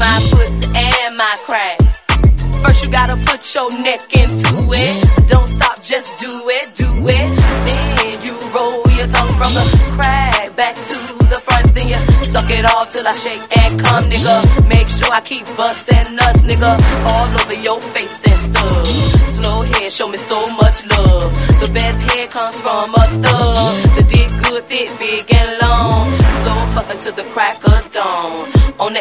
my pussy and my crack. First you gotta put your neck into it. Don't stop, just do it, do it. Then you roll your tongue from the crack back to the front. Then you suck it off till I shake and come, nigga. Make sure I keep busting nuts, nigga. All over your face and stuff. Slow head, show me so much love. The best head comes from a thug.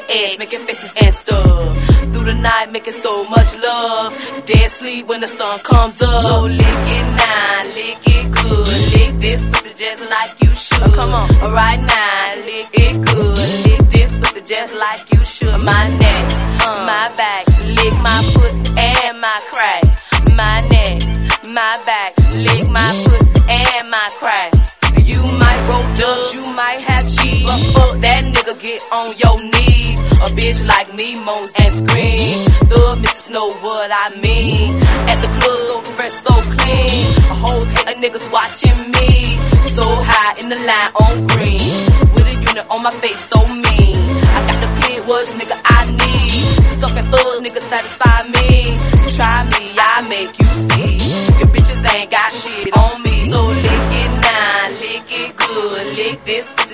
Edge, making faces and stuff. Through the night, making so much love. Dead sleep when the sun comes up. So lick it now, lick it good. Lick this pussy just like you should. Oh, come on, right now, lick it good. Lick this pussy just like you should. My neck, uh. my back, lick my pussy and my crack. Have cheese, but fuck that nigga, get on your knees. A bitch like me moans and screams. The missus know what I mean. At the club, fresh, so clean. A whole hate of niggas watching me. So high in the line on green. With a unit on my face, so mean. I got the pin, what nigga I need. Suck and thug, nigga satisfy me. Try me,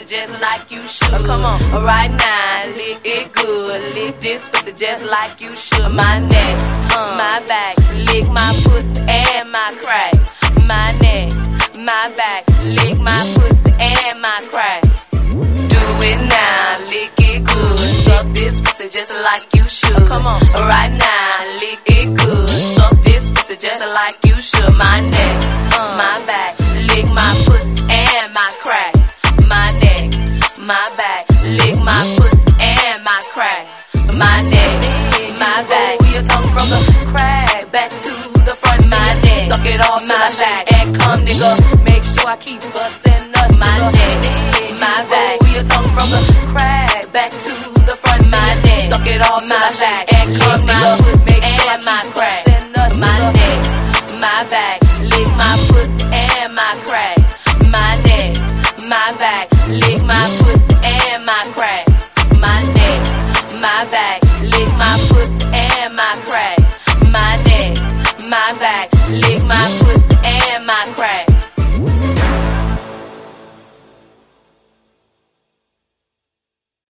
pussy just like you should. come on, right now, lick it good. Lick this pussy just like you should. My neck, uh. my back, lick my pussy and my crack. My neck, my back, lick my pussy and my crack. Do it now, lick it good. Suck this pussy just like you should. come on, right now, lick it good. Suck this pussy just like you should. My neck, my neck, my back. We are talking from the crack back to the front. My neck, suck it off my back and come, nigga. Make sure I keep bustin' up my neck, my back. We are talking from the crack back to the front. My neck, suck it off my back and come, nigga. Make sure I my